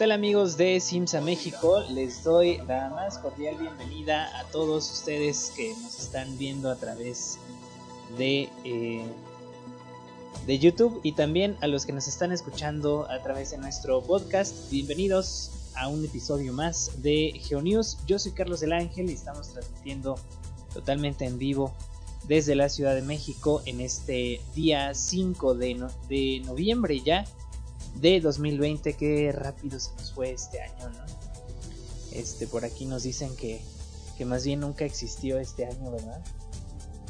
tal amigos de Simsa México? Les doy la más cordial bienvenida a todos ustedes que nos están viendo a través de, eh, de YouTube y también a los que nos están escuchando a través de nuestro podcast. Bienvenidos a un episodio más de GeoNews. Yo soy Carlos del Ángel y estamos transmitiendo totalmente en vivo desde la Ciudad de México en este día 5 de, de noviembre ya de 2020. Qué rápido se nos fue este año, ¿no? Este, por aquí nos dicen que, que más bien nunca existió este año, ¿verdad?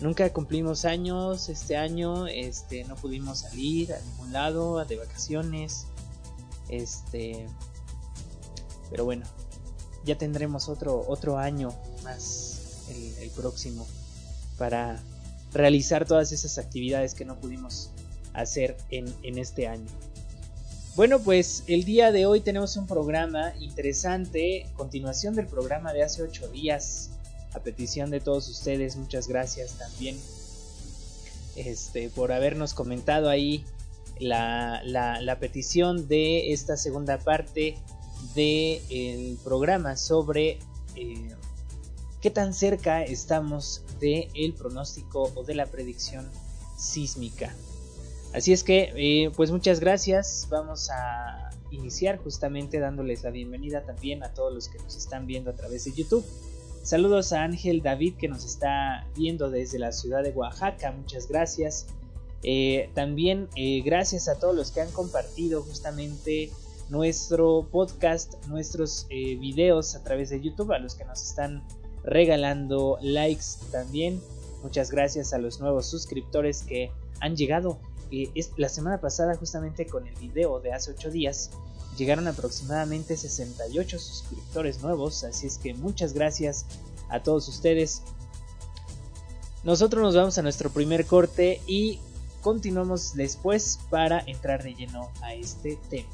Nunca cumplimos años este año, este, no pudimos salir a ningún lado, de vacaciones, este, pero bueno, ya tendremos otro, otro año más el, próximo para realizar todas esas actividades que no pudimos hacer en, en este año. Bueno, pues el día de hoy tenemos un programa interesante, continuación del programa de hace ocho días, a petición de todos ustedes, muchas gracias también este, por habernos comentado ahí la, la, la petición de esta segunda parte del el programa sobre eh, qué tan cerca estamos del el pronóstico o de la predicción sísmica. Así es que, eh, pues muchas gracias. Vamos a iniciar justamente dándoles la bienvenida también a todos los que nos están viendo a través de YouTube. Saludos a Ángel David que nos está viendo desde la ciudad de Oaxaca. Muchas gracias. Eh, también eh, gracias a todos los que han compartido justamente nuestro podcast, nuestros videos a través de YouTube, a los que nos están regalando likes también. Muchas gracias a los nuevos suscriptores que han llegado es, la semana pasada, justamente con el video de hace 8 días, llegaron aproximadamente 68 suscriptores nuevos, así es que muchas gracias a todos ustedes. Nosotros nos vamos a nuestro primer corte y continuamos después para entrar de lleno a este tema.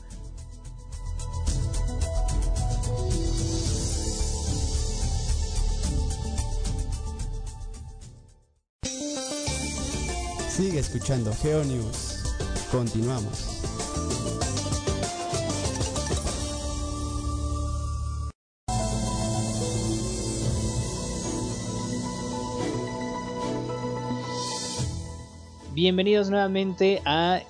Sigue escuchando GeoNews. Continuamos. Bienvenidos nuevamente a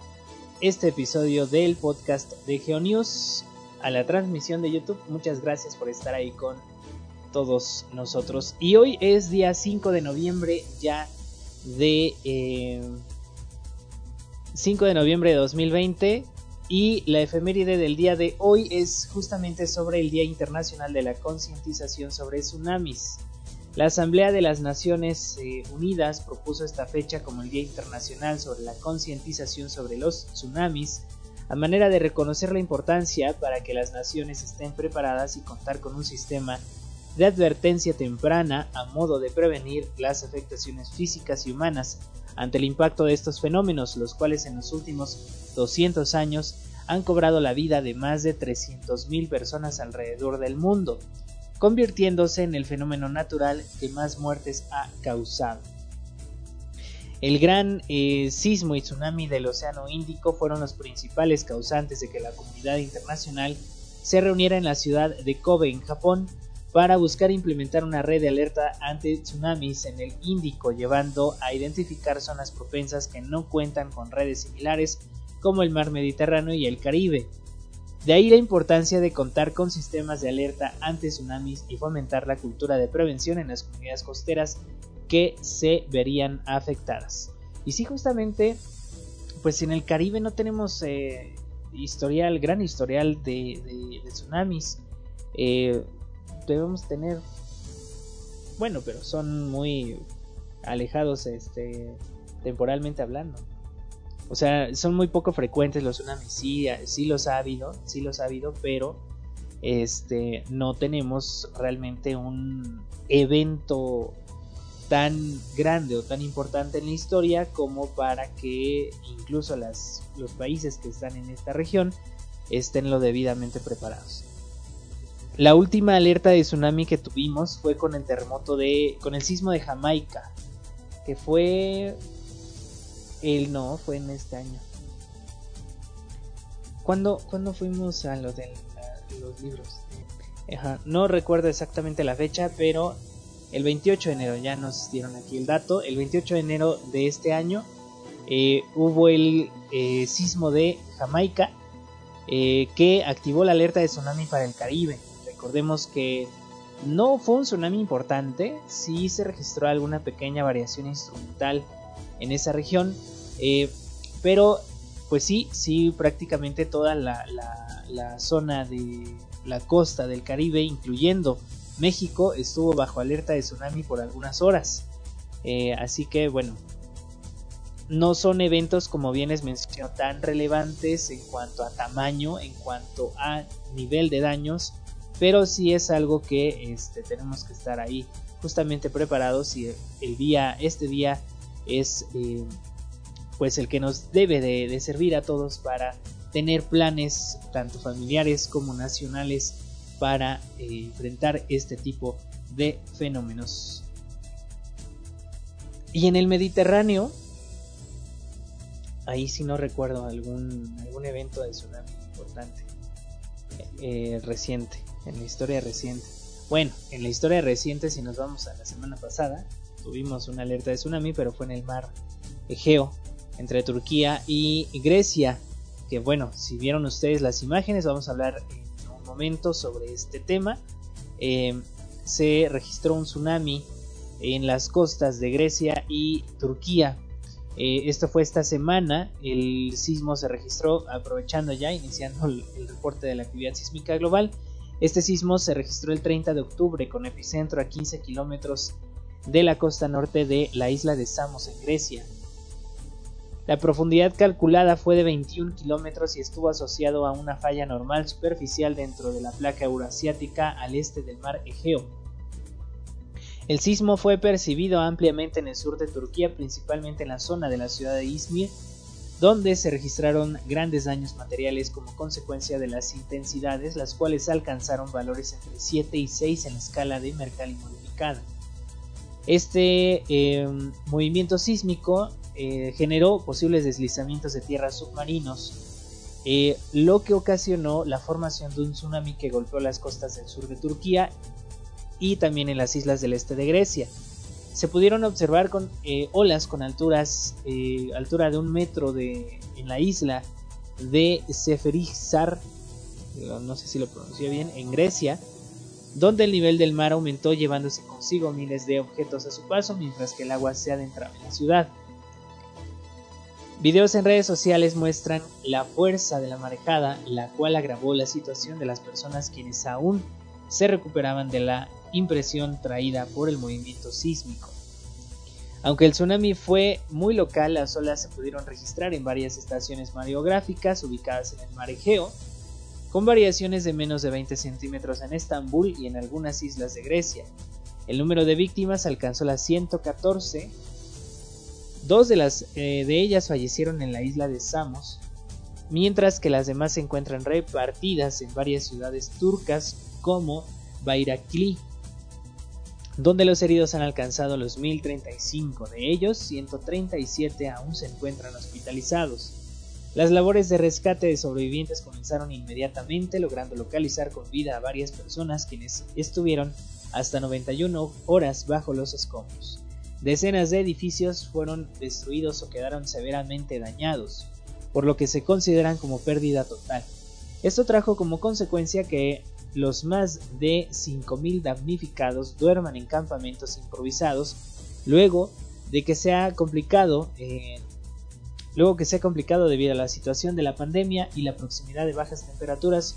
este episodio del podcast de GeoNews, a la transmisión de YouTube. Muchas gracias por estar ahí con todos nosotros. Y hoy es día 5 de noviembre, ya de 5 eh, de noviembre de 2020 y la efeméride del día de hoy es justamente sobre el Día Internacional de la Concientización sobre Tsunamis. La Asamblea de las Naciones eh, Unidas propuso esta fecha como el Día Internacional sobre la Concientización sobre los Tsunamis, a manera de reconocer la importancia para que las naciones estén preparadas y contar con un sistema de advertencia temprana a modo de prevenir las afectaciones físicas y humanas ante el impacto de estos fenómenos, los cuales en los últimos 200 años han cobrado la vida de más de 300.000 personas alrededor del mundo, convirtiéndose en el fenómeno natural que más muertes ha causado. El gran eh, sismo y tsunami del Océano Índico fueron los principales causantes de que la comunidad internacional se reuniera en la ciudad de Kobe, en Japón, para buscar implementar una red de alerta ante tsunamis en el Índico, llevando a identificar zonas propensas que no cuentan con redes similares como el mar Mediterráneo y el Caribe. De ahí la importancia de contar con sistemas de alerta ante tsunamis y fomentar la cultura de prevención en las comunidades costeras que se verían afectadas. Y si justamente, pues en el Caribe no tenemos eh, historial, gran historial de, tsunamis. Eh, debemos tener. Bueno pero son muy alejados este temporalmente hablando. O sea son muy poco frecuentes los tsunamis. Sí, sí los ha habido sí los ha habido pero este no tenemos realmente un evento tan grande o tan importante en la historia como para que incluso las, los países que están en esta región estén lo debidamente preparados. La última alerta de tsunami que tuvimos fue con el terremoto de. con el sismo de Jamaica. Que fue. El no, fue en este año. ¿Cuándo, fuimos a lo del los libros. No recuerdo exactamente la fecha, pero el 28 de enero, ya nos dieron aquí el dato, el 28 de enero de este año eh, hubo el eh, sismo de Jamaica eh, que activó la alerta de tsunami para el Caribe. Recordemos que no fue un tsunami importante, sí se registró alguna pequeña variación instrumental en esa región, pero pues sí, sí prácticamente toda la, la zona de la costa del Caribe, incluyendo México, estuvo bajo alerta de tsunami por algunas horas. así que bueno, no son eventos, como bien les mencioné, tan relevantes en cuanto a tamaño, en cuanto a nivel de daños, pero sí es algo que este, tenemos que estar ahí justamente preparados y el día, este día es eh, pues el que nos debe de, servir a todos para tener planes tanto familiares como nacionales para eh, enfrentar este tipo de fenómenos. Y en el Mediterráneo, ahí sí no recuerdo algún, algún evento de tsunami importante eh, reciente, en la historia reciente. Bueno, en la historia reciente, si nos vamos a la semana pasada, tuvimos una alerta de tsunami, pero fue en el mar Egeo, entre Turquía y Grecia. Que bueno, si vieron ustedes las imágenes, vamos a hablar en un momento sobre este tema. Eh, se registró un tsunami en las costas de Grecia y Turquía eh, esto fue esta semana, el sismo se registró aprovechando ya, iniciando el, reporte de la actividad sísmica global. Este sismo se registró el 30 de octubre con epicentro a 15 kilómetros de la costa norte de la isla de Samos en Grecia. La profundidad calculada fue de 21 kilómetros y estuvo asociado a una falla normal superficial dentro de la placa eurasiática al este del mar Egeo. El sismo fue percibido ampliamente en el sur de Turquía, principalmente en la zona de la ciudad de Izmir, donde se registraron grandes daños materiales como consecuencia de las intensidades, las cuales alcanzaron valores entre 7 y 6 en la escala de Mercalli modificada. Este em, movimiento sísmico eh, generó posibles deslizamientos de tierra submarinos, eh, lo que ocasionó la formación de un tsunami que golpeó las costas del sur de Turquía y también en las islas del este de Grecia. Se pudieron observar con eh, olas con alturas, eh, altura de un metro de, en la isla de Seferizar, no sé si lo pronuncié bien, en Grecia, donde el nivel del mar aumentó llevándose consigo miles de objetos a su paso mientras que el agua se adentraba en la ciudad. Videos en redes sociales muestran la fuerza de la marejada, la cual agravó la situación de las personas quienes aún se recuperaban de la impresión traída por el movimiento sísmico. Aunque el tsunami fue muy local, las olas se pudieron registrar en varias estaciones mareográficas ubicadas en el mar Egeo, con variaciones de menos de 20 centímetros en Estambul y en algunas islas de Grecia. El número de víctimas alcanzó las 114. Dos eh, de ellas fallecieron en la isla de Samos, mientras que las demás se encuentran repartidas en varias ciudades turcas como Bayrakli, donde los heridos han alcanzado los 1035, de ellos 137 aún se encuentran hospitalizados. Las labores de rescate de sobrevivientes comenzaron inmediatamente, logrando localizar con vida a varias personas quienes estuvieron hasta 91 horas bajo los escombros. Decenas de edificios fueron destruidos o quedaron severamente dañados, por lo que se consideran como pérdida total. Esto trajo como consecuencia que los más de 5.000 damnificados duerman en campamentos improvisados luego de que sea complicado eh, luego que sea complicado debido a la situación de la pandemia y la proximidad de bajas temperaturas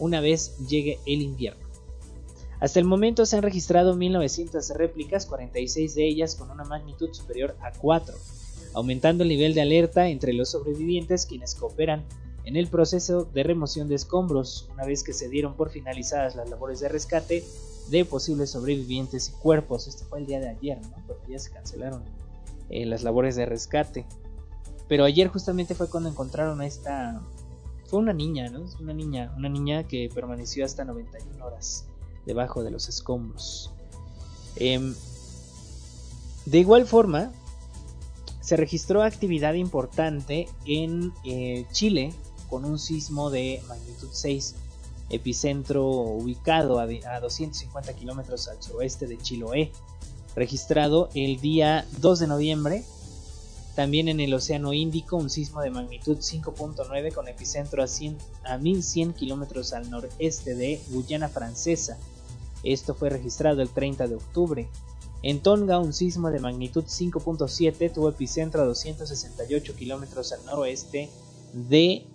una vez llegue el invierno. Hasta el momento se han registrado 1900 réplicas, 46 de ellas con una magnitud superior a 4, aumentando el nivel de alerta entre los sobrevivientes quienes cooperan en el proceso de remoción de escombros, una vez que se dieron por finalizadas las labores de rescate de posibles sobrevivientes y cuerpos. Esto fue el día de ayer. Porque ya se cancelaron eh, las labores de rescate. Pero ayer justamente fue cuando encontraron a esta... Fue una niña, ¿no? Una niña, una niña que permaneció hasta 91 horas debajo de los escombros. Em, de igual forma, se registró actividad importante en eh, Chile con un sismo de magnitud 6 epicentro ubicado a, 250 kilómetros al suroeste de Chiloé, registrado el día 2 de noviembre. También en el Océano Índico, un sismo de magnitud 5.9 con epicentro a, 100, a 1100 kilómetros al noreste de Guyana Francesa. Esto fue registrado el 30 de octubre. En Tonga, un sismo de magnitud 5.7 tuvo epicentro a 268 kilómetros al noroeste de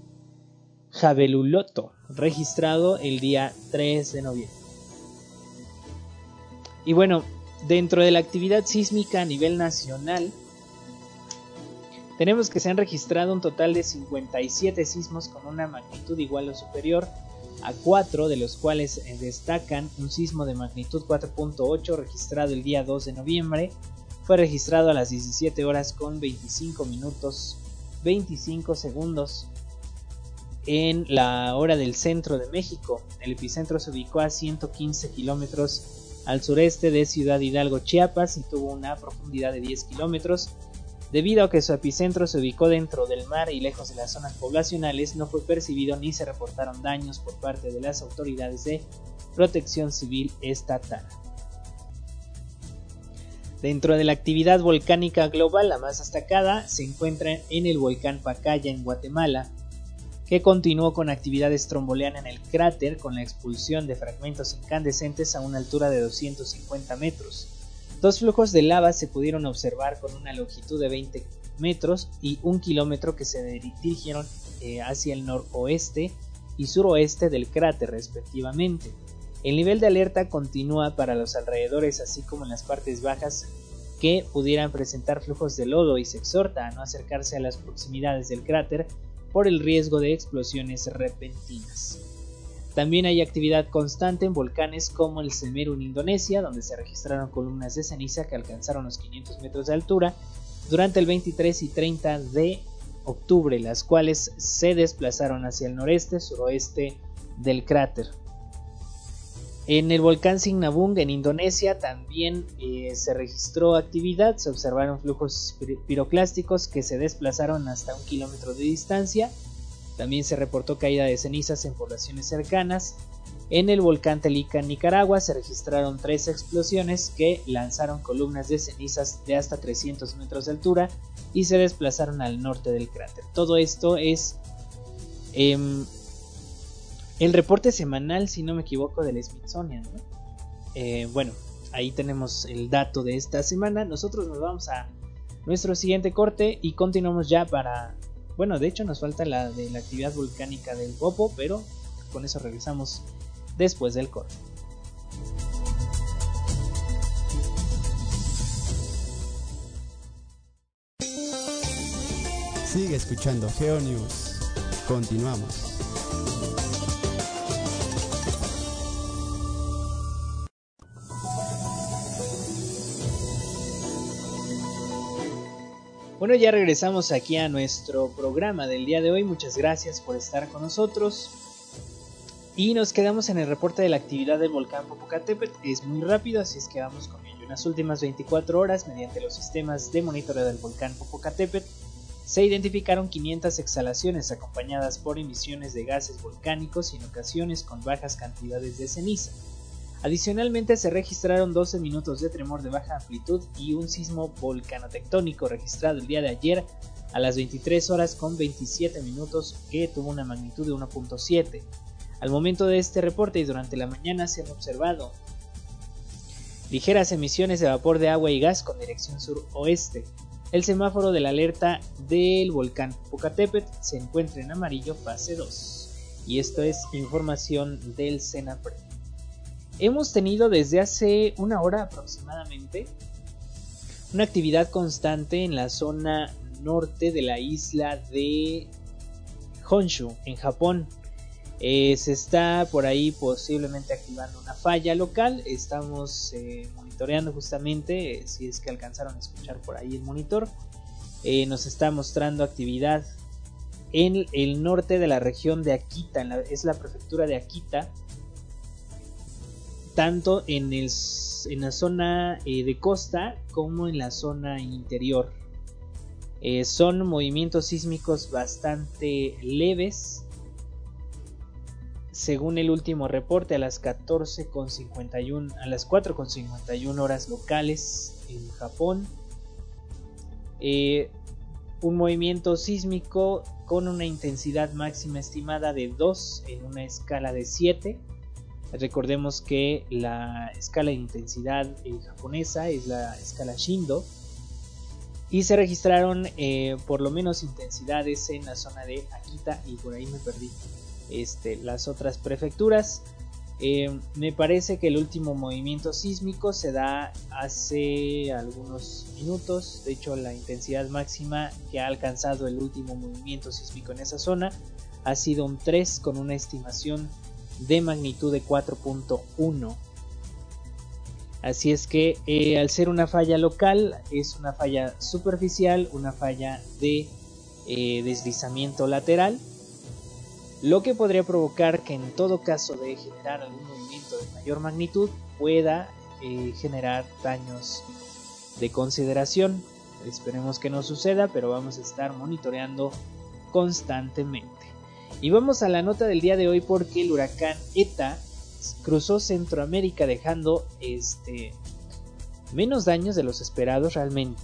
Jabeluloto, registrado el día 3 de noviembre. Y bueno, dentro de la actividad sísmica a nivel nacional, tenemos que se han registrado un total de 57 sismos con una magnitud igual o superior a 4, de los cuales eh, destacan un sismo de magnitud 4.8 registrado el día 2 de noviembre. Fue registrado a las 17 horas con 25 minutos 25 segundos en la hora del centro de México. El epicentro se ubicó a 115 kilómetros al sureste de Ciudad Hidalgo, Chiapas y tuvo una profundidad de 10 kilómetros. Debido a que su epicentro se ubicó dentro del mar y lejos de las zonas poblacionales, no fue percibido ni se reportaron daños por parte de las autoridades de protección civil estatal. Dentro de la actividad volcánica global, la más destacada se encuentra en el volcán Pacaya en Guatemala, que continuó con actividades tromboleana en el cráter con la expulsión de fragmentos incandescentes a una altura de 250 metros. Dos flujos de lava se pudieron observar con una longitud de 20 metros y un kilómetro que se dirigieron eh, hacia el noroeste y suroeste del cráter respectivamente. El nivel de alerta continúa para los alrededores así como en las partes bajas que pudieran presentar flujos de lodo y se exhorta a no acercarse a las proximidades del cráter por el riesgo de explosiones repentinas. También hay actividad constante en volcanes como el Semeru en Indonesia, donde se registraron columnas de ceniza que alcanzaron los 500 metros de altura durante el 23 y 30 de octubre, las cuales se desplazaron hacia el noreste, suroeste del cráter. En el volcán Signabung en Indonesia también eh, se registró actividad, se observaron flujos piroclásticos que se desplazaron hasta un kilómetro de distancia también se reportó caída de cenizas en poblaciones cercanas. En el volcán Telica, en Nicaragua, se registraron tres explosiones que lanzaron columnas de cenizas de hasta 300 metros de altura y se desplazaron al norte del cráter. Todo esto es em, el reporte semanal, si no me equivoco, del Smithsonian. Eh, bueno, ahí tenemos el dato de esta semana. Nosotros nos vamos a nuestro siguiente corte y continuamos ya para bueno, de hecho nos falta la de la actividad volcánica del Popo, pero con eso regresamos después del corte. Sigue escuchando GeoNews. Continuamos. Bueno, ya regresamos aquí a nuestro programa del día de hoy. Muchas gracias por estar con nosotros. Y nos quedamos en el reporte de la actividad del volcán Popocatépetl. Es muy rápido, así es que vamos con ello. En las últimas 24 horas, mediante los sistemas de monitoreo del volcán Popocatépetl, se identificaron 500 exhalaciones acompañadas por emisiones de gases volcánicos y en ocasiones con bajas cantidades de ceniza. Adicionalmente se registraron 12 minutos de tremor de baja amplitud y un sismo volcanotectónico registrado el día de ayer a las 23 horas con 27 minutos que tuvo una magnitud de 1.7. Al momento de este reporte y durante la mañana se han observado ligeras emisiones de vapor de agua y gas con dirección sur-oeste. El semáforo de la alerta del volcán Popocatépetl se encuentra en amarillo fase 2. Y esto es información del SENAPRED hemos tenido desde hace una hora aproximadamente una actividad constante en la zona norte de la isla de Honshu, en Japón. Eh, se está por ahí posiblemente activando una falla local. Estamos eh, monitoreando justamente, eh, si es que alcanzaron a escuchar por ahí el monitor. nos está mostrando actividad en el norte de la región de Akita, es la prefectura de Akita, tanto en, el, en la zona eh, de costa como en la zona interior. Eh, son movimientos sísmicos bastante leves. según el último reporte a las 14.51 a las 4.51 horas locales en Japón eh, un movimiento sísmico con una intensidad máxima estimada de 2 en una escala de 7 recordemos que la escala de intensidad eh, japonesa es la escala Shindo y se registraron eh, por lo menos intensidades en la zona de Akita y por ahí me perdí este, las otras prefecturas. Eh, me parece que el último movimiento sísmico se da hace algunos minutos. De hecho, la intensidad máxima que ha alcanzado el último movimiento sísmico en esa zona ha sido un 3 con una estimación de magnitud de 4.1. Así es que eh, al ser una falla local es una falla superficial, una falla de eh, deslizamiento lateral lo que podría provocar que en todo caso de generar algún movimiento de mayor magnitud pueda eh, generar daños de consideración. Esperemos que no suceda, pero vamos a estar monitoreando constantemente. Y vamos a la nota del día de hoy porque el huracán ETA cruzó Centroamérica dejando este menos daños de los esperados realmente.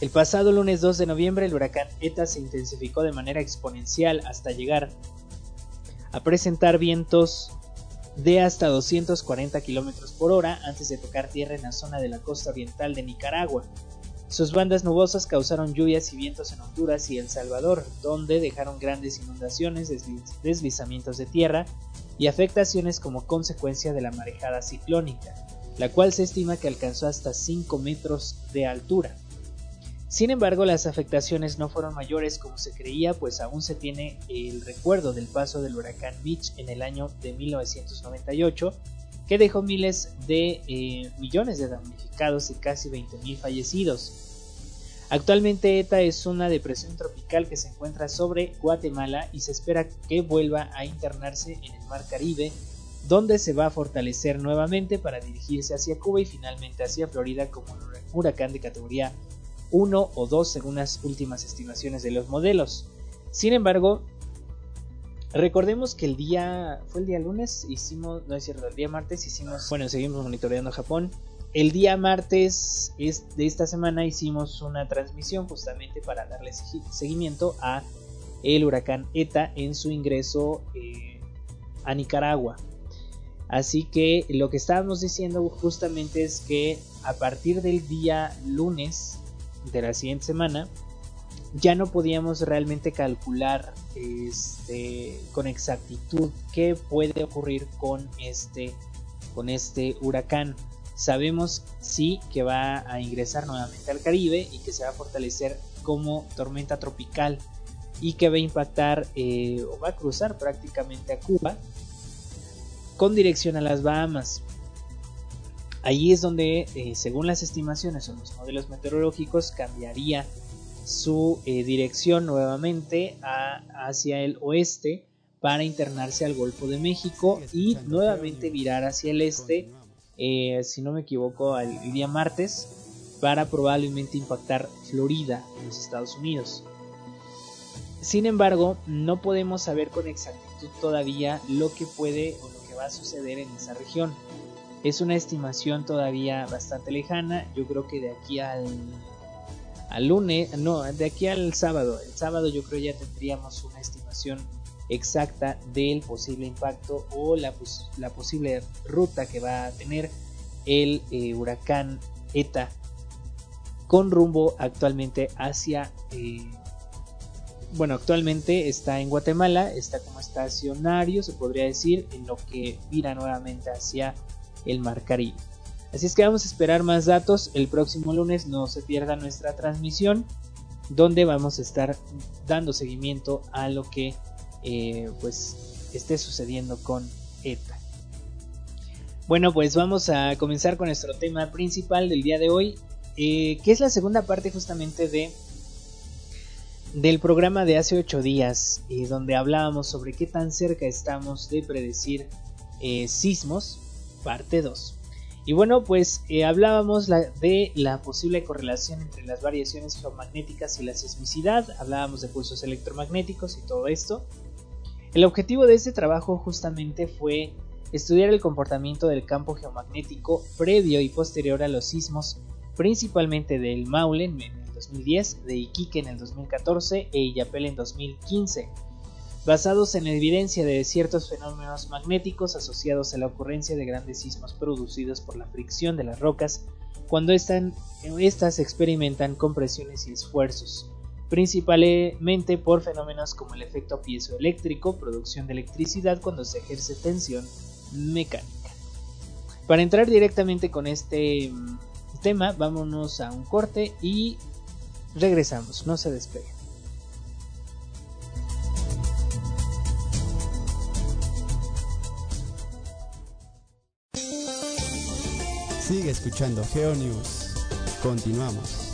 El pasado lunes 2 de noviembre el huracán ETA se intensificó de manera exponencial hasta llegar a presentar vientos de hasta 240 km por hora antes de tocar tierra en la zona de la costa oriental de Nicaragua. Sus bandas nubosas causaron lluvias y vientos en Honduras y El Salvador, donde dejaron grandes inundaciones, deslizamientos de tierra y afectaciones como consecuencia de la marejada ciclónica, la cual se estima que alcanzó hasta 5 metros de altura. Sin embargo, las afectaciones no fueron mayores como se creía, pues aún se tiene el recuerdo del paso del huracán Mitch en el año de 1998, que dejó miles de eh, millones de damnificados y casi 20.000 fallecidos. Actualmente ETA es una depresión tropical que se encuentra sobre Guatemala y se espera que vuelva a internarse en el Mar Caribe, donde se va a fortalecer nuevamente para dirigirse hacia Cuba y finalmente hacia Florida como un huracán de categoría uno o dos según las últimas estimaciones de los modelos. Sin embargo, recordemos que el día, fue el día lunes, hicimos, no es cierto, el día martes hicimos, bueno, seguimos monitoreando Japón. El día martes de esta semana hicimos una transmisión justamente para darle seguimiento a el huracán ETA en su ingreso eh, a Nicaragua. Así que lo que estábamos diciendo justamente es que a partir del día lunes de la siguiente semana, ya no podíamos realmente calcular este, con exactitud qué puede ocurrir con este, con este huracán. Sabemos sí que va a ingresar nuevamente al Caribe y que se va a fortalecer como tormenta tropical y que va a impactar eh, o va a cruzar prácticamente a Cuba con dirección a las Bahamas. Allí es donde, eh, según las estimaciones o los modelos meteorológicos, cambiaría su eh, dirección nuevamente hacia el oeste para internarse al Golfo de México y nuevamente virar hacia el este, eh, si no me equivoco, el día martes, para probablemente impactar Florida, en los Estados Unidos. Sin embargo, no podemos saber con exactitud todavía lo que puede o lo que va a suceder en esa región. Es una estimación todavía bastante lejana. Yo creo que de aquí al, al lunes, no, de aquí al sábado. El sábado yo creo ya tendríamos una estimación exacta del posible impacto o la, posible ruta que va a tener el eh, huracán ETA con rumbo actualmente hacia eh, bueno actualmente está en Guatemala está como estacionario se podría decir en lo que vira nuevamente hacia el Mar Caribe. Así es que vamos a esperar más datos el próximo lunes, no se pierda nuestra transmisión donde vamos a estar dando seguimiento a lo que eh, pues esté sucediendo con ETA. Bueno, pues vamos a comenzar con nuestro tema principal del día de hoy, eh, que es la segunda parte justamente de del programa de hace ocho días, eh, donde hablábamos sobre qué tan cerca estamos de predecir sismos parte 2. Y bueno, pues eh, hablábamos de la posible correlación entre las variaciones geomagnéticas y la sismicidad, hablábamos de pulsos electromagnéticos y todo esto. El objetivo de este trabajo justamente fue estudiar el comportamiento del campo geomagnético previo y posterior a los sismos, principalmente del Maule en el 2010, de Iquique en el 2014 e Illapel en 2015, basados en evidencia de ciertos fenómenos magnéticos asociados a la ocurrencia de grandes sismos producidos por la fricción de las rocas cuando estas experimentan compresiones y esfuerzos, principalmente por fenómenos como el efecto piezoeléctrico, producción de electricidad cuando se ejerce tensión mecánica. Para entrar directamente con este mm, tema, vámonos a un corte y regresamos, no se despeguen. Sigue escuchando GeoNews. Continuamos.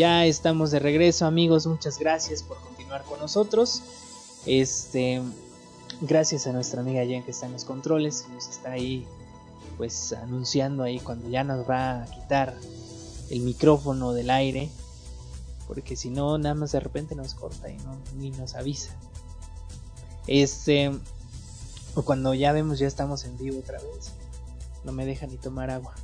Ya estamos de regreso, amigos. Muchas gracias por continuar con nosotros. Este, gracias a nuestra amiga Jen que está en los controles, nos está ahí pues anunciando ahí cuando ya nos va a quitar el micrófono del aire, porque si no nada más de repente nos corta y no ni nos avisa. Este o cuando ya vemos ya estamos en vivo otra vez. No me deja ni tomar agua.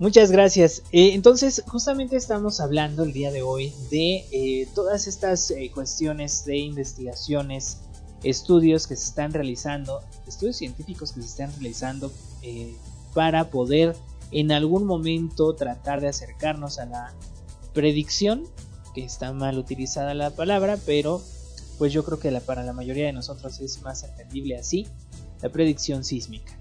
Muchas gracias. Eh, entonces, justamente estamos hablando el día de hoy de eh, todas estas eh, cuestiones de investigaciones, estudios que se están realizando, estudios científicos que se están realizando para poder en algún momento tratar de acercarnos a la predicción, que está mal utilizada la palabra, pero pues yo creo que la, para la mayoría de nosotros es más entendible así, la predicción sísmica.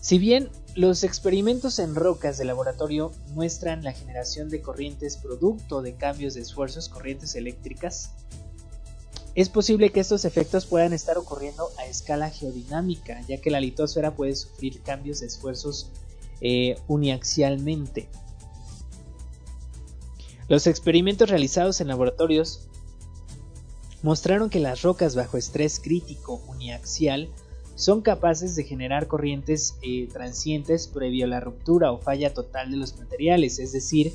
Si bien los experimentos en rocas de laboratorio muestran la generación de corrientes producto de cambios de esfuerzos, corrientes eléctricas, es posible que estos efectos puedan estar ocurriendo a escala geodinámica, ya que la litosfera puede sufrir cambios de esfuerzos eh, uniaxialmente. Los experimentos realizados en laboratorios mostraron que las rocas bajo estrés crítico uniaxial son capaces de generar corrientes eh, transientes previo a la ruptura o falla total de los materiales, es decir,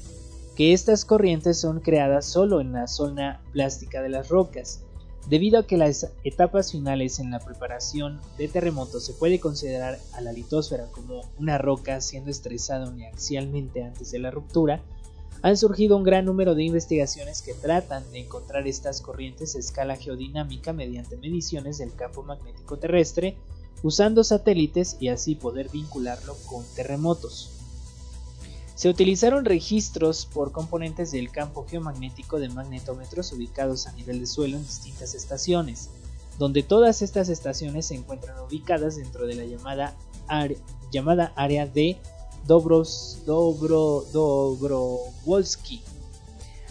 que estas corrientes son creadas solo en la zona plástica de las rocas. Debido a que las etapas finales en la preparación de terremotos se puede considerar a la litosfera como una roca siendo estresada uniaxialmente antes de la ruptura, han surgido un gran número de investigaciones que tratan de encontrar estas corrientes a escala geodinámica mediante mediciones del campo magnético terrestre, usando satélites y así poder vincularlo con terremotos. Se utilizaron registros por componentes del campo geomagnético de magnetómetros ubicados a nivel de suelo en distintas estaciones, donde todas estas estaciones se encuentran ubicadas dentro de la llamada, llamada área de Dobros, Dobro, Dobrovolsky,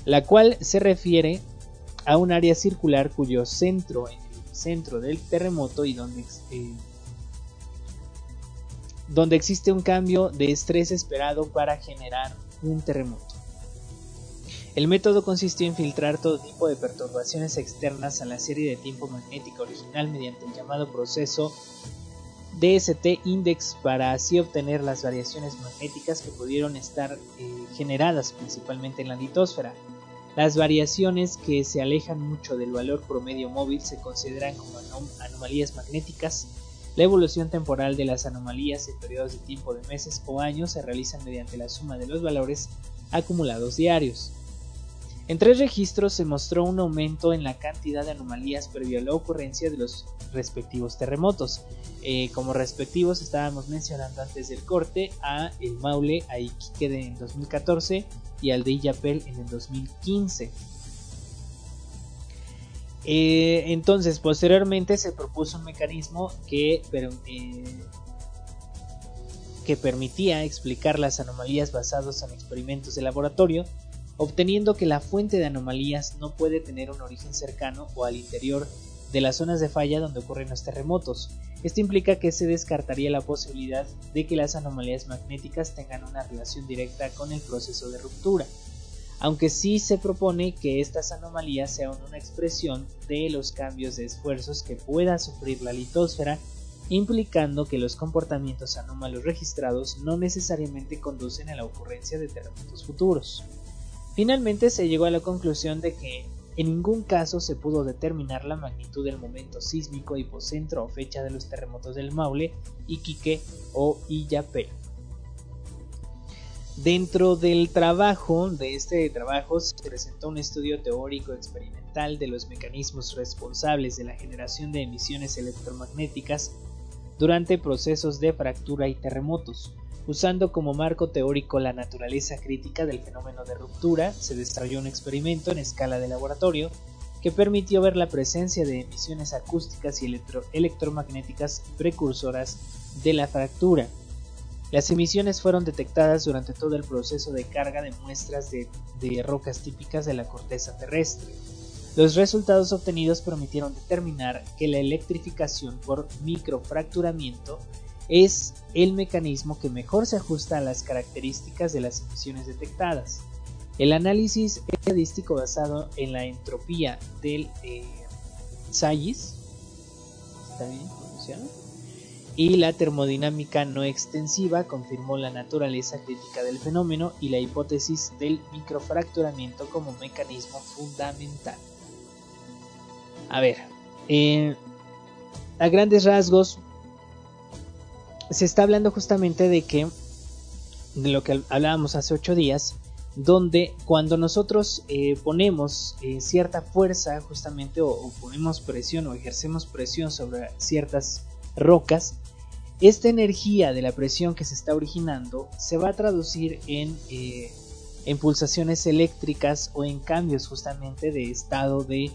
la cual se refiere a un área circular cuyo centro en el centro del terremoto y donde, eh, donde existe un cambio de estrés esperado para generar un terremoto. El método consistió en filtrar todo tipo de perturbaciones externas a la serie de tiempo magnética original mediante el llamado proceso DST index para así obtener las variaciones magnéticas que pudieron estar eh, generadas principalmente en la litosfera. Las variaciones que se alejan mucho del valor promedio móvil se consideran como anomalías magnéticas. La evolución temporal de las anomalías en periodos de tiempo de meses o años se realiza mediante la suma de los valores acumulados diarios. En tres registros se mostró un aumento en la cantidad de anomalías previo a la ocurrencia de los respectivos terremotos. Eh, como respectivos estábamos mencionando antes del corte a el Maule, a Iquique en 2014 y al de Illapel en el 2015. Eh, entonces, posteriormente se propuso un mecanismo que, eh, que permitía explicar las anomalías basadas en experimentos de laboratorio obteniendo que la fuente de anomalías no puede tener un origen cercano o al interior de las zonas de falla donde ocurren los terremotos. Esto implica que se descartaría la posibilidad de que las anomalías magnéticas tengan una relación directa con el proceso de ruptura, aunque sí se propone que estas anomalías sean una expresión de los cambios de esfuerzos que pueda sufrir la litosfera, implicando que los comportamientos anómalos registrados no necesariamente conducen a la ocurrencia de terremotos futuros. Finalmente se llegó a la conclusión de que en ningún caso se pudo determinar la magnitud del momento sísmico hipocentro o fecha de los terremotos del Maule, Iquique o Illapel. Dentro del trabajo, de este trabajo, se presentó un estudio teórico experimental de los mecanismos responsables de la generación de emisiones electromagnéticas durante procesos de fractura y terremotos. Usando como marco teórico la naturaleza crítica del fenómeno de ruptura, se desarrolló un experimento en escala de laboratorio que permitió ver la presencia de emisiones acústicas y electromagnéticas precursoras de la fractura. Las emisiones fueron detectadas durante todo el proceso de carga de muestras de rocas típicas de la corteza terrestre. Los resultados obtenidos permitieron determinar que la electrificación por microfracturamiento es el mecanismo que mejor se ajusta a las características de las emisiones detectadas. El análisis estadístico basado en la entropía del eh, y la termodinámica no extensiva confirmó la naturaleza crítica del fenómeno y la hipótesis del microfracturamiento como mecanismo fundamental. A ver, eh, a grandes rasgos se está hablando justamente de que, de lo que hablábamos hace ocho días, donde cuando nosotros eh, ponemos eh, cierta fuerza justamente o, ponemos presión o ejercemos presión sobre ciertas rocas, esta energía de la presión que se está originando se va a traducir en, eh, pulsaciones eléctricas o en cambios justamente de estado de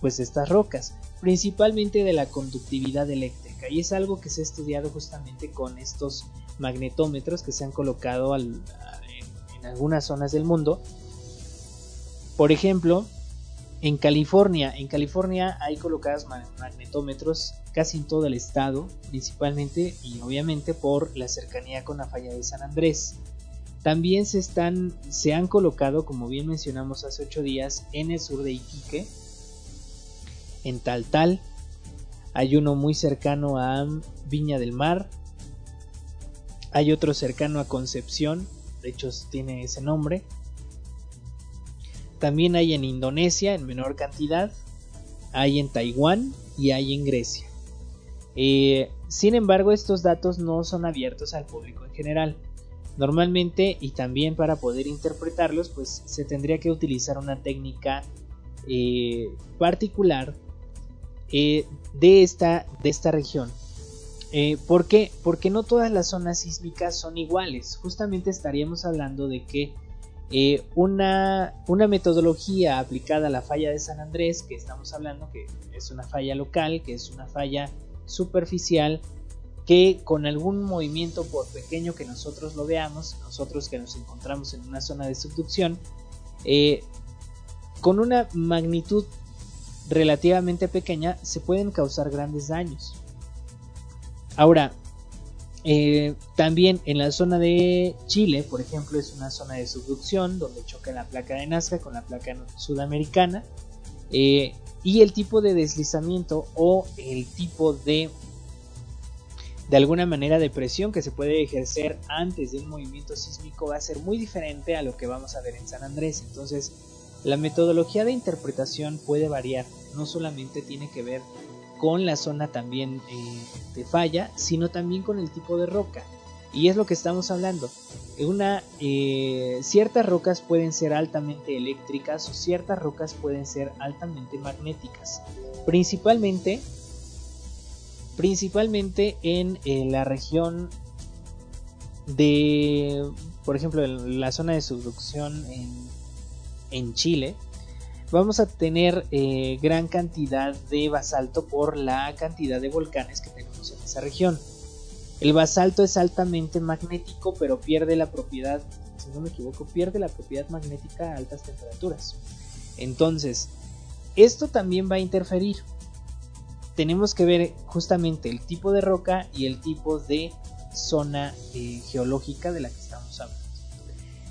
pues estas rocas, principalmente de la conductividad eléctrica y es algo que se ha estudiado justamente con estos magnetómetros que se han colocado en, algunas zonas del mundo. Por ejemplo, en California, en California hay colocados magnetómetros casi en todo el estado, principalmente y obviamente por la cercanía con la falla de San Andrés. también se, están, se han colocado, como bien mencionamos hace ocho días, en el sur de Iquique, en Taltal. Hay uno muy cercano a Viña del Mar. Hay otro cercano a Concepción, de hecho tiene ese nombre. También hay en Indonesia en menor cantidad. Hay en Taiwán y hay en Grecia. Eh, sin embargo, estos datos no son abiertos al público en general. Normalmente y también para poder interpretarlos, pues se tendría que utilizar una técnica eh, particular eh, de, esta, de esta región. Eh, ¿Por qué? Porque no todas las zonas sísmicas son iguales. Justamente estaríamos hablando de que una, una, metodología aplicada a la falla de San Andrés, que estamos hablando que es una falla local, que es una falla superficial, que con algún movimiento, por pequeño que nosotros lo veamos, nosotros que nos encontramos en una zona de subducción, eh, con una magnitud relativamente pequeña se pueden causar grandes daños. Ahora, eh, también en la zona de Chile, por ejemplo, es una zona de subducción donde choca la placa de Nazca con la placa sudamericana. Eh, y el tipo de deslizamiento o el tipo de de alguna manera de presión que se puede ejercer antes de un movimiento sísmico va a ser muy diferente a lo que vamos a ver en San Andrés. Entonces, la metodología de interpretación puede variar, no solamente tiene que ver con la zona también eh, de falla, sino también con el tipo de roca. Y es lo que estamos hablando. Una, eh, ciertas rocas pueden ser altamente eléctricas o ciertas rocas pueden ser altamente magnéticas. Principalmente principalmente en eh, la región de, por ejemplo, la zona de subducción en, Chile, vamos a tener eh, gran cantidad de basalto por la cantidad de volcanes que tenemos en esa región. El basalto es altamente magnético, pero pierde la propiedad, si no me equivoco, pierde la propiedad magnética a altas temperaturas. Entonces, esto también va a interferir tenemos que ver justamente el tipo de roca y el tipo de zona eh, geológica de la que estamos hablando.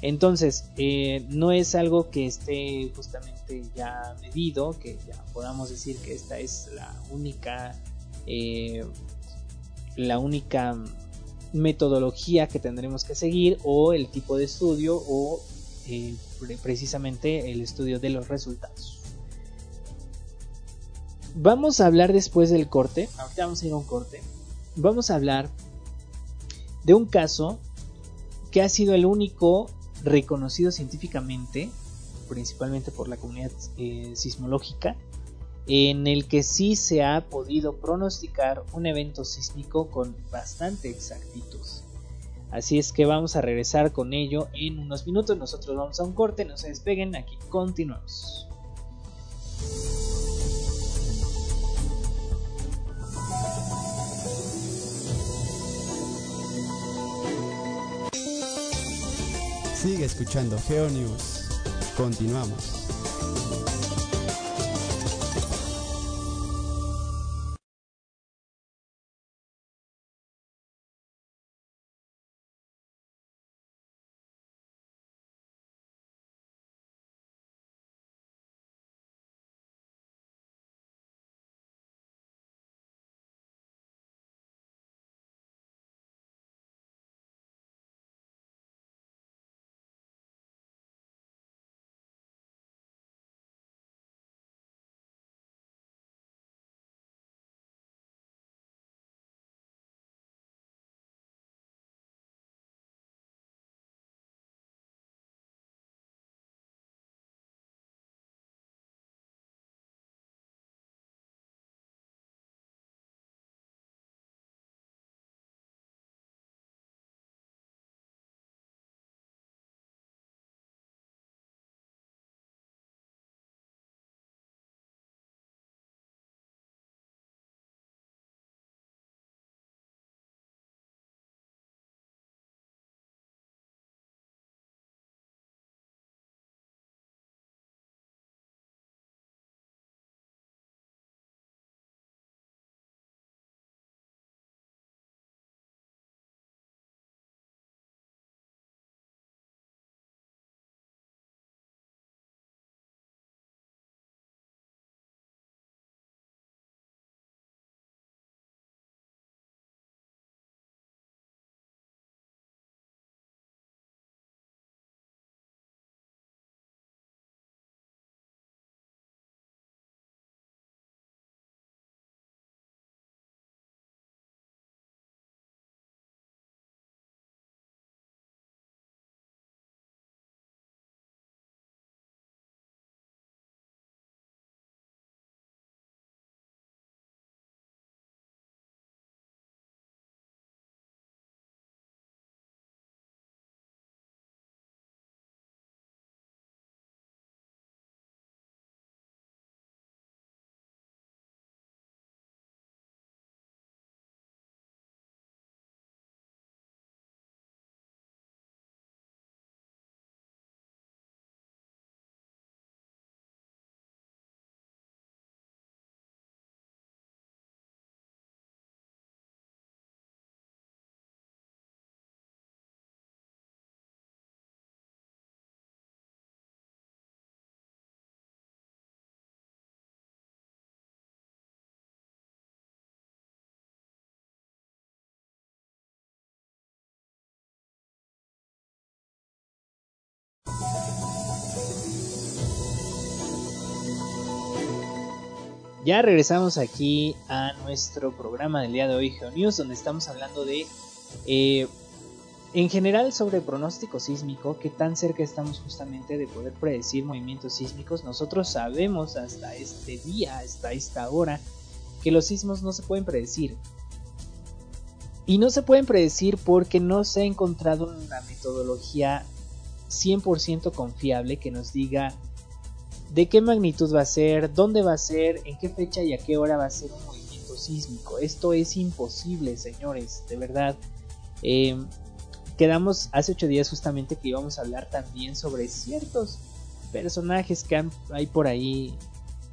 Entonces, eh, no es algo que esté justamente ya medido, que ya podamos decir que esta es la única, eh, la única metodología que tendremos que seguir o el tipo de estudio o precisamente el estudio de los resultados. Vamos a hablar después del corte. Ahorita vamos a ir a un corte. Vamos a hablar de un caso que ha sido el único reconocido científicamente, principalmente por la comunidad eh, sismológica, en el que sí se ha podido pronosticar un evento sísmico con bastante exactitud. Así es que vamos a regresar con ello en unos minutos. Nosotros vamos a un corte, no se despeguen, aquí continuamos. Sigue escuchando GeoNews. Continuamos. Ya regresamos aquí a nuestro programa del día de hoy, GeoNews, donde estamos hablando de, eh, en general, sobre pronóstico sísmico, qué tan cerca estamos justamente de poder predecir movimientos sísmicos. Nosotros sabemos hasta este día, hasta esta hora, que los sismos no se pueden predecir. Y no se pueden predecir porque no se ha encontrado una metodología 100% confiable que nos diga de qué magnitud va a ser, dónde va a ser, en qué fecha y a qué hora va a ser un movimiento sísmico. Esto es imposible, señores, de verdad. Eh, quedamos hace ocho días justamente que íbamos a hablar también sobre ciertos personajes que hay por ahí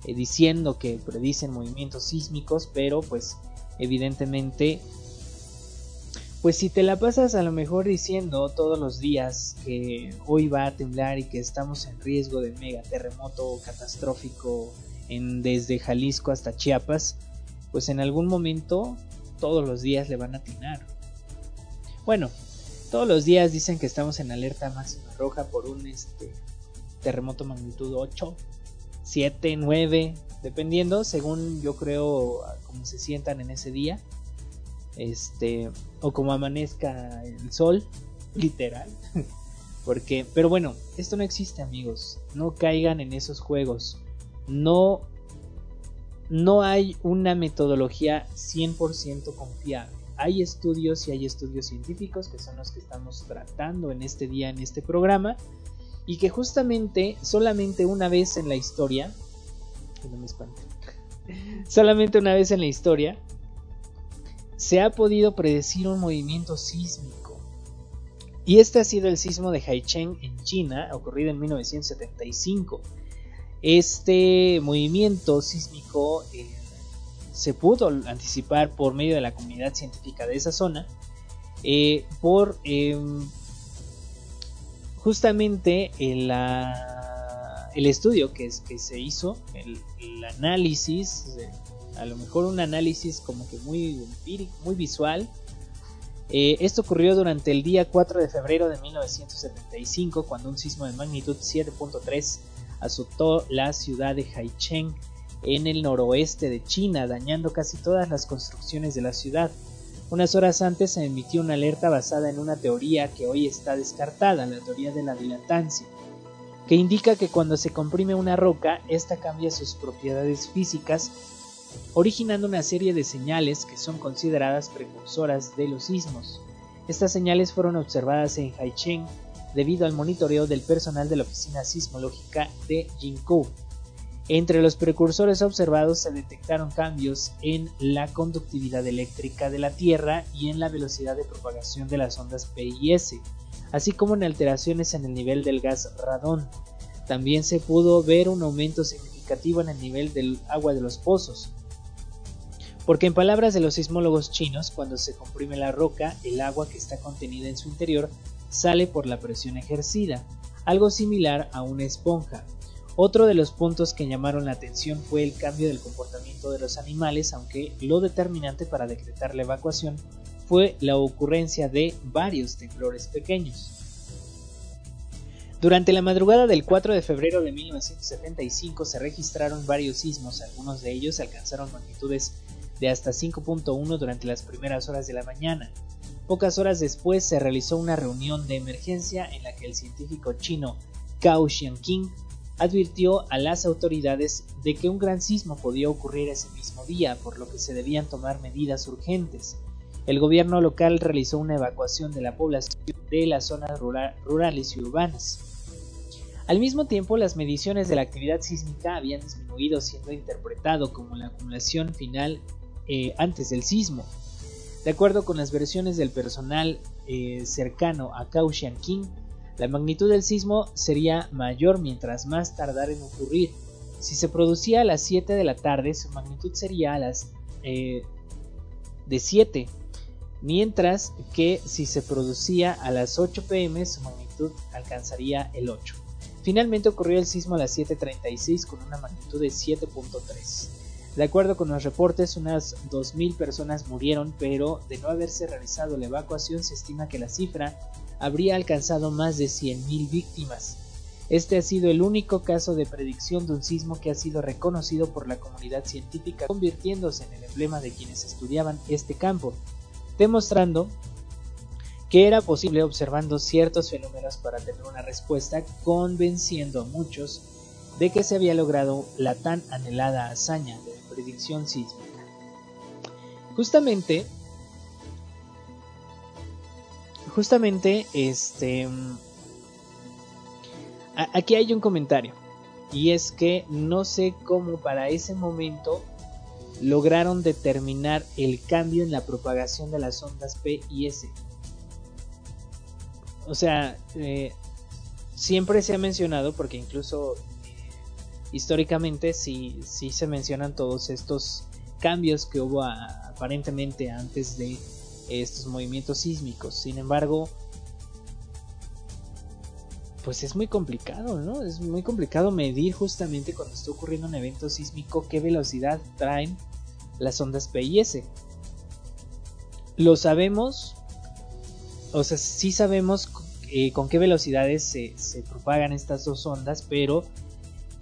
eh, diciendo que predicen movimientos sísmicos, pero pues evidentemente pues si te la pasas a lo mejor diciendo todos los días que hoy va a temblar y que estamos en riesgo de mega terremoto catastrófico en, desde Jalisco hasta Chiapas, pues en algún momento todos los días le van a atinar. Bueno, todos los días dicen que estamos en alerta máxima roja por un este, terremoto magnitud 8, 7, 9, dependiendo según yo creo cómo se sientan en ese día este o como amanezca el sol literal. Porque pero bueno esto no existe amigos. No caigan en esos juegos. No no hay una metodología 100% confiable. Hay estudios y hay estudios científicos que son los que estamos tratando en este día en este programa y que justamente solamente una vez en la historia no me espante solamente una vez en la historia se ha podido predecir un movimiento sísmico. Y este ha sido el sismo de Haicheng en China, ocurrido en 1975. Este movimiento sísmico eh, se pudo anticipar por medio de la comunidad científica de esa zona, eh, por em, justamente el, estudio que, que se hizo, el, el análisis a lo mejor un análisis como que muy muy visual. Eh, esto ocurrió durante el día 4 de febrero de 1975, cuando un sismo de magnitud 7.3 azotó la ciudad de Haicheng en el noroeste de China, dañando casi todas las construcciones de la ciudad. Unas horas antes se emitió una alerta basada en una teoría que hoy está descartada, la teoría de la dilatancia, que indica que cuando se comprime una roca, esta cambia sus propiedades físicas originando una serie de señales que son consideradas precursoras de los sismos. Estas señales fueron observadas en Haicheng debido al monitoreo del personal de la Oficina Sismológica de Jinkou. Entre los precursores observados se detectaron cambios en la conductividad eléctrica de la Tierra y en la velocidad de propagación de las ondas P y S, así como en alteraciones en el nivel del gas radón. También se pudo ver un aumento significativo en el nivel del agua de los pozos, porque en palabras de los sismólogos chinos, cuando se comprime la roca, el agua que está contenida en su interior sale por la presión ejercida, algo similar a una esponja. Otro de los puntos que llamaron la atención fue el cambio del comportamiento de los animales, aunque lo determinante para decretar la evacuación fue la ocurrencia de varios temblores pequeños. Durante la madrugada del 4 de febrero de 1975 se registraron varios sismos, algunos de ellos alcanzaron magnitudes de hasta 5.1 durante las primeras horas de la mañana. Pocas horas después se realizó una reunión de emergencia en la que el científico chino Cao Xianqing advirtió a las autoridades de que un gran sismo podía ocurrir ese mismo día, por lo que se debían tomar medidas urgentes. El gobierno local realizó una evacuación de la población de las zonas rurales y urbanas. Al mismo tiempo, las mediciones de la actividad sísmica habían disminuido, siendo interpretado como la acumulación final eh, antes del sismo. De acuerdo con las versiones del personal eh, cercano a Kaohsiung, la magnitud del sismo sería mayor mientras más tardara en ocurrir. Si se producía a las 7 de la tarde, su magnitud sería a las eh, de 7, mientras que si se producía a las 8 pm, su magnitud alcanzaría el 8. Finalmente ocurrió el sismo a las 7.36 con una magnitud de 7.3. De acuerdo con los reportes, unas 2.000 personas murieron, pero de no haberse realizado la evacuación se estima que la cifra habría alcanzado más de 100.000 víctimas. Este ha sido el único caso de predicción de un sismo que ha sido reconocido por la comunidad científica, convirtiéndose en el emblema de quienes estudiaban este campo, demostrando que era posible observando ciertos fenómenos para tener una respuesta, convenciendo a muchos de que se había logrado la tan anhelada hazaña predicción sísmica. Justamente, justamente, este, aquí hay un comentario y es que no sé cómo para ese momento lograron determinar el cambio en la propagación de las ondas P y S. O sea, eh, siempre se ha mencionado, porque incluso históricamente sí, sí se mencionan todos estos cambios que hubo aparentemente antes de estos movimientos sísmicos. Sin embargo, pues es muy complicado, ¿no? Es muy complicado medir justamente cuando está ocurriendo un evento sísmico qué velocidad traen las ondas P y S. Lo sabemos, o sea, sí sabemos eh, con qué velocidades se, propagan estas dos ondas, pero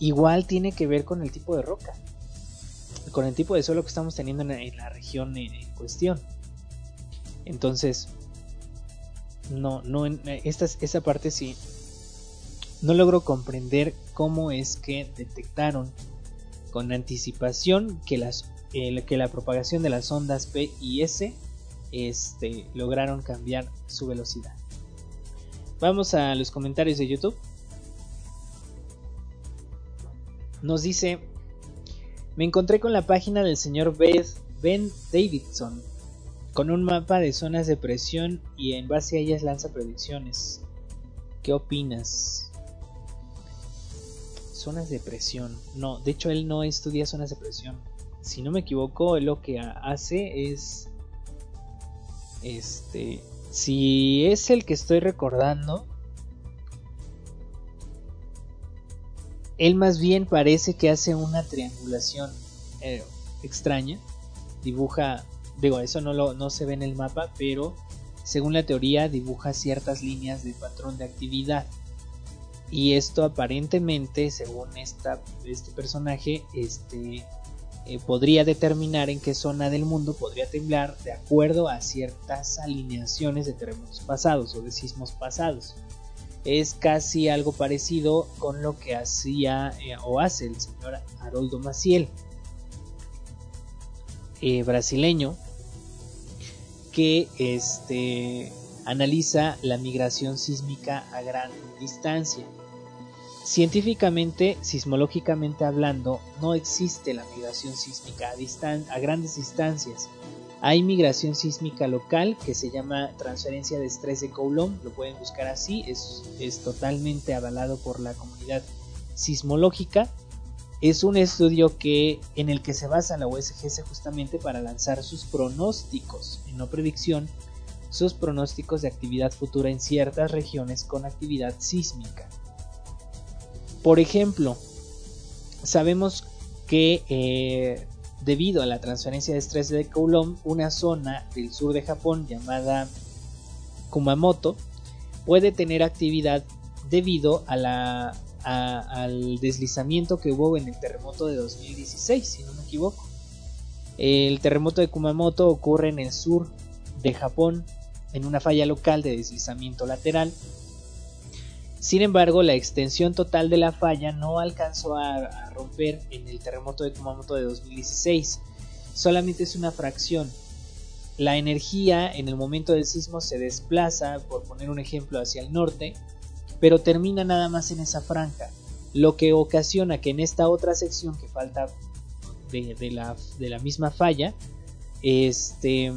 igual tiene que ver con el tipo de roca, con el tipo de suelo que estamos teniendo en, la región en, cuestión. Entonces, no, no, esta, esa parte sí, no logro comprender cómo es que detectaron con anticipación que, las, que la propagación de las ondas P y S este, lograron cambiar su velocidad. Vamos a los comentarios de YouTube. Nos dice, me encontré con la página del señor Ben Davidson con un mapa de zonas de presión y en base a ellas lanza predicciones. ¿Qué opinas? zonas de presión. No, de hecho él no estudia zonas de presión. Si no me equivoco, lo que hace es... Este... Si es el que estoy recordando... Él más bien parece que hace una triangulación eh, extraña. Dibuja... Digo, eso no, lo, no se ve en el mapa, pero según la teoría dibuja ciertas líneas de patrón de actividad y esto aparentemente, según esta, este personaje, este, eh, podría determinar en qué zona del mundo podría temblar de acuerdo a ciertas alineaciones de terremotos pasados o de sismos pasados. Es casi algo parecido con lo que hacía eh, o hace el señor Haroldo Maciel, eh, brasileño, que este, analiza la migración sísmica a gran distancia. Científicamente, sismológicamente hablando, no existe la migración sísmica a, grandes distancias. Hay migración sísmica local que se llama transferencia de estrés de Coulomb, lo pueden buscar así, es, es totalmente avalado por la comunidad sismológica. Es un estudio que, en el que se basa la USGS justamente para lanzar sus pronósticos, y no predicción, sus pronósticos de actividad futura en ciertas regiones con actividad sísmica. Por ejemplo, sabemos que eh, debido a la transferencia de estrés de Coulomb, una zona del sur de Japón llamada Kumamoto puede tener actividad debido al deslizamiento que hubo en el terremoto de 2016, si no me equivoco. El terremoto de Kumamoto ocurre en el sur de Japón en una falla local de deslizamiento lateral sin embargo, la extensión total de la falla no alcanzó a, romper en el terremoto de Kumamoto de 2016. Solamente es una fracción. La energía en el momento del sismo se desplaza, por poner un ejemplo, hacia el norte, pero termina nada más en esa franja, lo que ocasiona que en esta otra sección que falta de, la, de la, misma falla, este,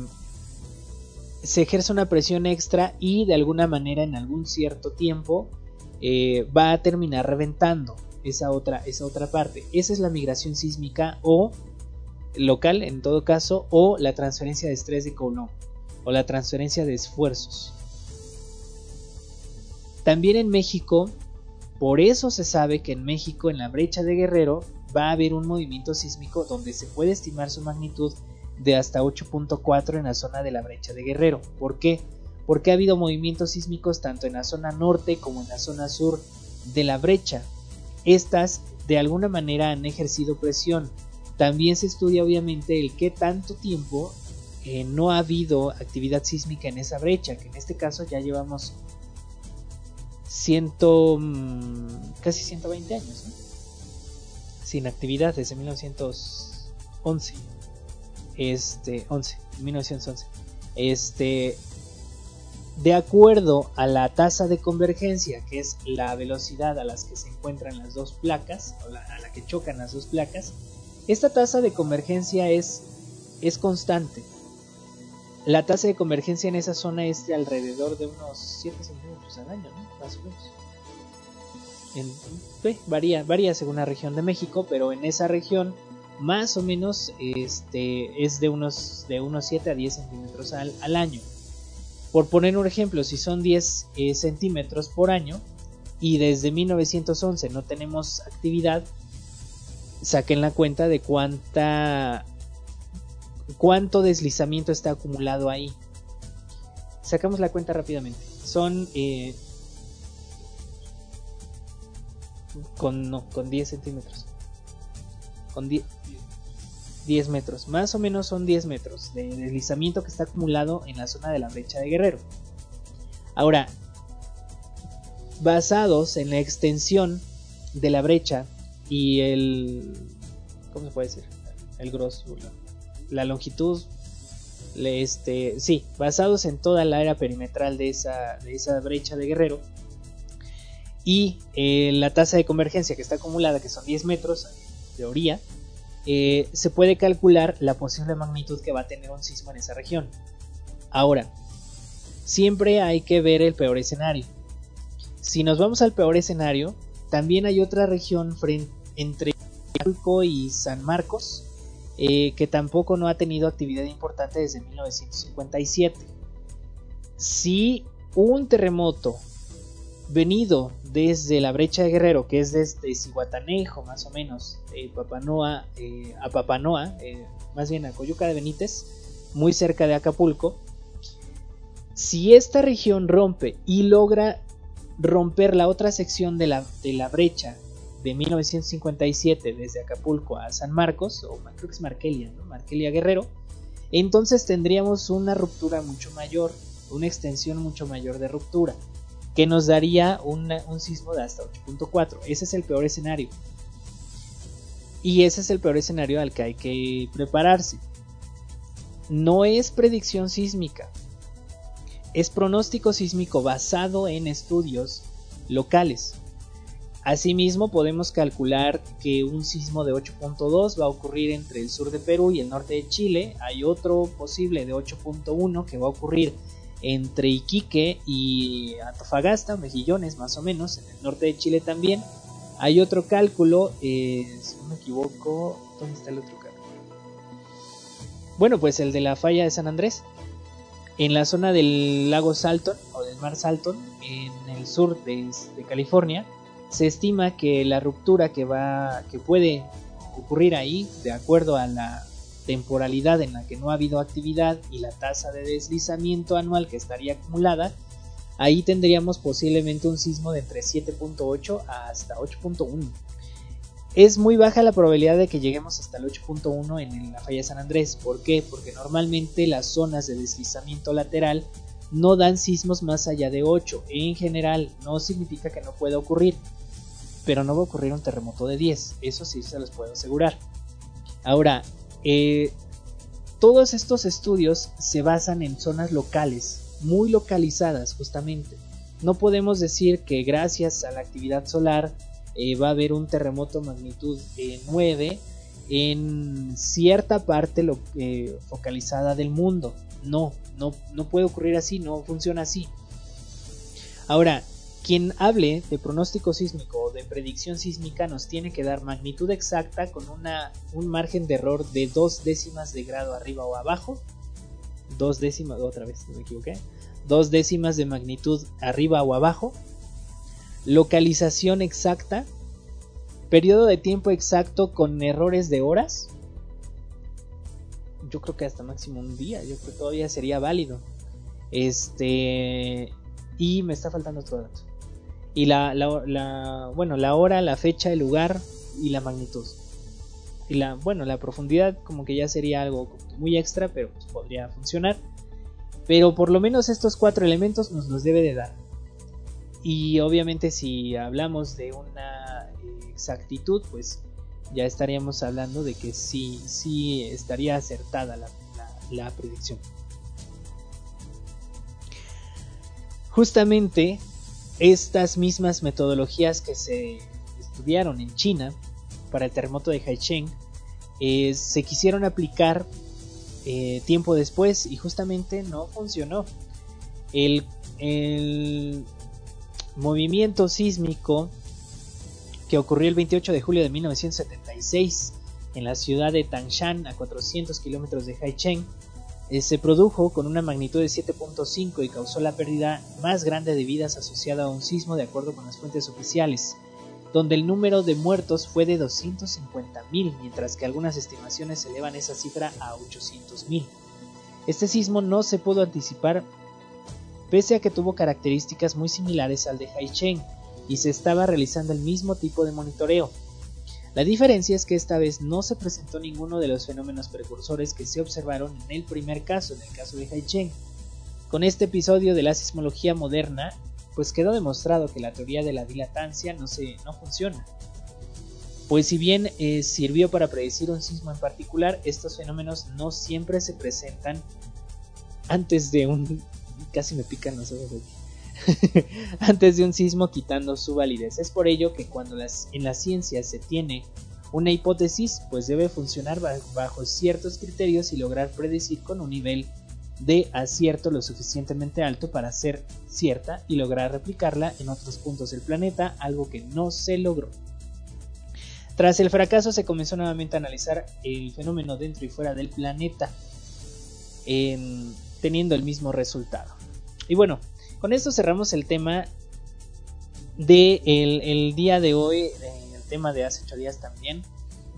se ejerce una presión extra y de alguna manera en algún cierto tiempo eh, va a terminar reventando esa otra, esa otra parte. Esa es la migración sísmica o local en todo caso o la transferencia de estrés de Coulomb o la transferencia de esfuerzos. También en México, por eso se sabe que en México en la brecha de Guerrero va a haber un movimiento sísmico donde se puede estimar su magnitud de hasta 8.4 en la zona de la brecha de Guerrero. ¿Por qué? Porque ha habido movimientos sísmicos tanto en la zona norte como en la zona sur de la brecha. Estas de alguna manera han ejercido presión. También se estudia obviamente el qué tanto tiempo eh, no ha habido actividad sísmica en esa brecha, que en este caso ya llevamos ciento, mm, casi 120 años sin actividad desde 1911. Este, 11, 1911. Este, de acuerdo a la tasa de convergencia, que es la velocidad a las que se encuentran las dos placas, o a la que chocan las dos placas, esta tasa de convergencia es, es constante. La tasa de convergencia en esa zona es de alrededor de unos 7 centímetros al año, más o menos. varía, varía según la región de México, pero en esa región más o menos este, es de unos, de unos 7 a 10 centímetros al, al año. Por poner un ejemplo, si son 10 eh, centímetros por año y desde 1911 no tenemos actividad, saquen la cuenta de cuánta cuánto deslizamiento está acumulado ahí. Sacamos la cuenta rápidamente. Son eh, con no, con 10 centímetros. Con 10, 10 metros. Más o menos son 10 metros de deslizamiento que está acumulado en la zona de la brecha de Guerrero. Ahora, basados en la extensión de la brecha y el... ¿Cómo se puede decir? El grosso, la, longitud. Este, sí, basados en toda la área perimetral de esa, de esa brecha de Guerrero y eh, la tasa de convergencia que está acumulada, que son 10 metros, en teoría, eh, se puede calcular la posible magnitud que va a tener un sismo en esa región. Ahora, siempre hay que ver el peor escenario. Si nos vamos al peor escenario, también hay otra región entre Acapulco y San Marcos eh, que tampoco no ha tenido actividad importante desde 1957. Si un terremoto venido desde la brecha de Guerrero, que es desde Cihuatanejo más o menos, eh, Papanoa, eh, a Papanoa, eh, más bien a Coyuca de Benítez, muy cerca de Acapulco, si esta región rompe y logra romper la otra sección de la, de la brecha de 1957 desde Acapulco a San Marcos, o creo que es Guerrero, entonces tendríamos una ruptura mucho mayor, una extensión mucho mayor de ruptura que nos daría un sismo de hasta 8.4. Ese es el peor escenario. Y ese es el peor escenario al que hay que prepararse. No es predicción sísmica. Es pronóstico sísmico basado en estudios locales. Asimismo, podemos calcular que un sismo de 8.2 va a ocurrir entre el sur de Perú y el norte de Chile. Hay otro posible de 8.1 que va a ocurrir entre Iquique y Antofagasta, Mejillones más o menos, en el norte de Chile también. Hay otro cálculo, eh, si no me equivoco, ¿dónde está el otro cálculo? Bueno, pues el de la falla de San Andrés, en la zona del lago Salton o del mar Salton, en el sur de, de California, se estima que la ruptura que va, que puede ocurrir ahí, de acuerdo a la temporalidad en la que no ha habido actividad y la tasa de deslizamiento anual que estaría acumulada, ahí tendríamos posiblemente un sismo de entre 7.8 hasta 8.1. Es muy baja la probabilidad de que lleguemos hasta el 8.1 en la falla San Andrés. ¿Por qué? Porque normalmente las zonas de deslizamiento lateral no dan sismos más allá de 8. En general, no significa que no pueda ocurrir, pero no va a ocurrir un terremoto de 10. Eso sí se los puedo asegurar. Ahora, eh, todos estos estudios se basan en zonas locales, muy localizadas justamente. No podemos decir que gracias a la actividad solar eh, va a haber un terremoto magnitud 9 eh, en cierta parte lo, focalizada del mundo. No, no, no puede ocurrir así, no funciona así. Ahora, quien hable de pronóstico sísmico o de predicción sísmica nos tiene que dar magnitud exacta con un margen de error de dos décimas de grado arriba o abajo. Dos décimas, otra vez, me equivoqué. Dos décimas de magnitud arriba o abajo. Localización exacta. Periodo de tiempo exacto con errores de horas. Yo creo que hasta máximo un día. Yo creo que todavía sería válido. Este. Y me está faltando otro dato y la, la, bueno, la hora, la fecha, el lugar y la magnitud. Y la, bueno, la profundidad como que ya sería algo muy extra, pero pues podría funcionar. Pero por lo menos estos cuatro elementos nos los debe de dar. Y obviamente si hablamos de una exactitud, pues ya estaríamos hablando de que sí, sí estaría acertada la, la predicción. Justamente estas mismas metodologías que se estudiaron en China para el terremoto de Haicheng eh, se quisieron aplicar eh, tiempo después y justamente no funcionó. El, el, movimiento sísmico que ocurrió el 28 de julio de 1976 en la ciudad de Tangshan a 400 kilómetros de Haicheng se produjo con una magnitud de 7.5 y causó la pérdida más grande de vidas asociada a un sismo de acuerdo con las fuentes oficiales, donde el número de muertos fue de 250.000, mientras que algunas estimaciones elevan esa cifra a 800.000. Este sismo no se pudo anticipar pese a que tuvo características muy similares al de Haicheng y se estaba realizando el mismo tipo de monitoreo, la diferencia es que esta vez no se presentó ninguno de los fenómenos precursores que se observaron en el primer caso, en el caso de Haicheng. Con este episodio de la sismología moderna, pues quedó demostrado que la teoría de la dilatancia no, se, no funciona. Pues si bien eh, sirvió para predecir un sismo en particular, estos fenómenos no siempre se presentan antes de un... casi me pican los ojos aquí antes de un sismo quitando su validez. Es por ello que cuando en la ciencia se tiene una hipótesis, pues debe funcionar bajo ciertos criterios y lograr predecir con un nivel de acierto lo suficientemente alto para ser cierta y lograr replicarla en otros puntos del planeta, algo que no se logró. Tras el fracaso se comenzó nuevamente a analizar el fenómeno dentro y fuera del planeta, teniendo el mismo resultado. Y bueno, con esto cerramos el tema de el, día de hoy, el tema de hace ocho días también.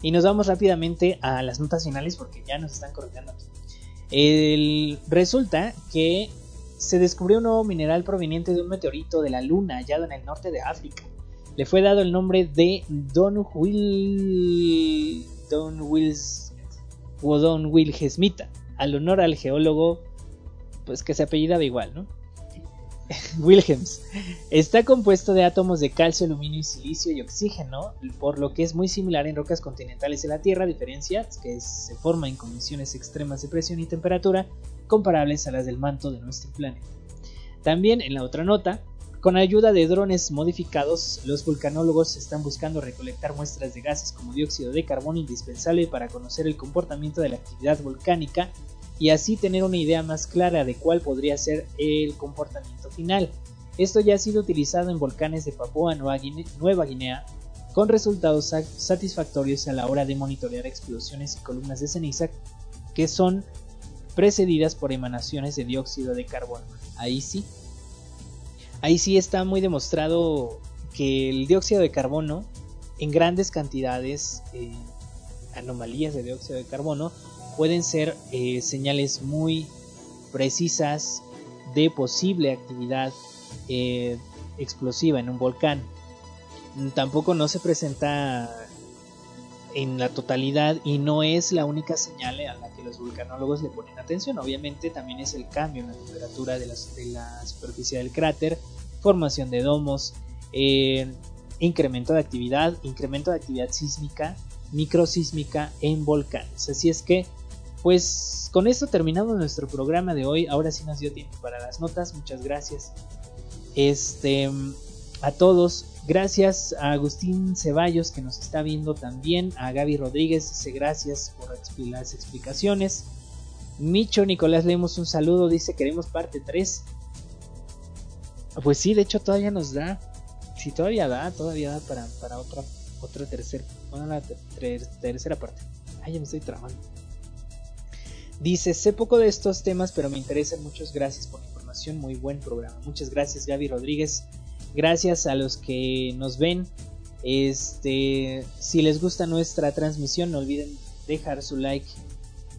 Y nos vamos rápidamente a las notas finales porque ya nos están corrigiendo. resulta que se descubrió un nuevo mineral proveniente de un meteorito de la Luna hallado en el norte de África. Le fue dado el nombre de Don Will Don Wills o Don Will al honor al geólogo pues que se apellidaba igual, ¿no? Wilhelms. Está compuesto de átomos de calcio, aluminio silicio y oxígeno, por lo que es muy similar en rocas continentales de la Tierra, diferencia es que se forma en condiciones extremas de presión y temperatura comparables a las del manto de nuestro planeta. También en la otra nota, con ayuda de drones modificados, los vulcanólogos están buscando recolectar muestras de gases como dióxido de carbono indispensable para conocer el comportamiento de la actividad volcánica y así tener una idea más clara de cuál podría ser el comportamiento final. Esto ya ha sido utilizado en volcanes de Papúa Nueva Guinea, con resultados satisfactorios a la hora de monitorear explosiones y columnas de ceniza que son precedidas por emanaciones de dióxido de carbono. Ahí sí, ahí sí está muy demostrado que el dióxido de carbono en grandes cantidades, eh, anomalías de dióxido de carbono, pueden ser eh, señales muy precisas de posible actividad eh, explosiva en un volcán. Tampoco no se presenta en la totalidad y no es la única señal a la que los vulcanólogos le ponen atención. Obviamente también es el cambio en la temperatura de la, superficie del cráter, formación de domos, eh, incremento de actividad, incremento de actividad sísmica, microsísmica en volcanes. Así es que pues con esto terminamos nuestro programa de hoy. Ahora sí nos dio tiempo para las notas. Muchas gracias. Este a todos. Gracias a Agustín Ceballos que nos está viendo también. A Gaby Rodríguez, dice gracias por las explicaciones. Micho Nicolás leemos un saludo, dice queremos parte 3. Pues sí, de hecho todavía nos da. Si todavía da, todavía da para, para otra, otra tercera, la tercera parte. Ay, ya me estoy trabando. Dice, sé poco de estos temas, pero me interesan. Muchas gracias por la información. Muy buen programa. Muchas gracias, Gaby Rodríguez. Gracias a los que nos ven. Este, si les gusta nuestra transmisión, no olviden dejar su like.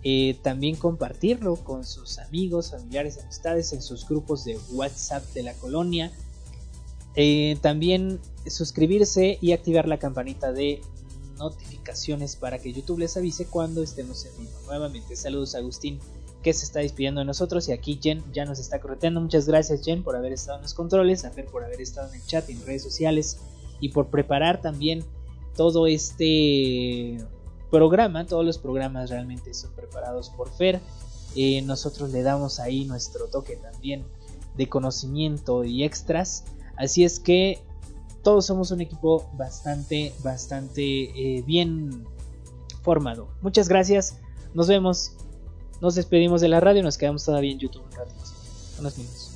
Eh, también compartirlo con sus amigos, familiares, amistades en sus grupos de WhatsApp de la colonia. Eh, también suscribirse y activar la campanita de notificaciones para que YouTube les avise cuando estemos en vivo. Nuevamente, saludos a Agustín que se está despidiendo de nosotros y aquí Jen ya nos está correteando. Muchas gracias Jen por haber estado en los controles, a Fer por haber estado en el chat y en redes sociales y por preparar también todo este programa. Todos los programas realmente son preparados por Fer. Eh, nosotros le damos ahí nuestro toque también de conocimiento y extras. Así es que todos somos un equipo bastante, bastante eh, bien formado. Muchas gracias. Nos vemos. Nos despedimos de la radio. Nos quedamos todavía en YouTube un rato. Unos minutos.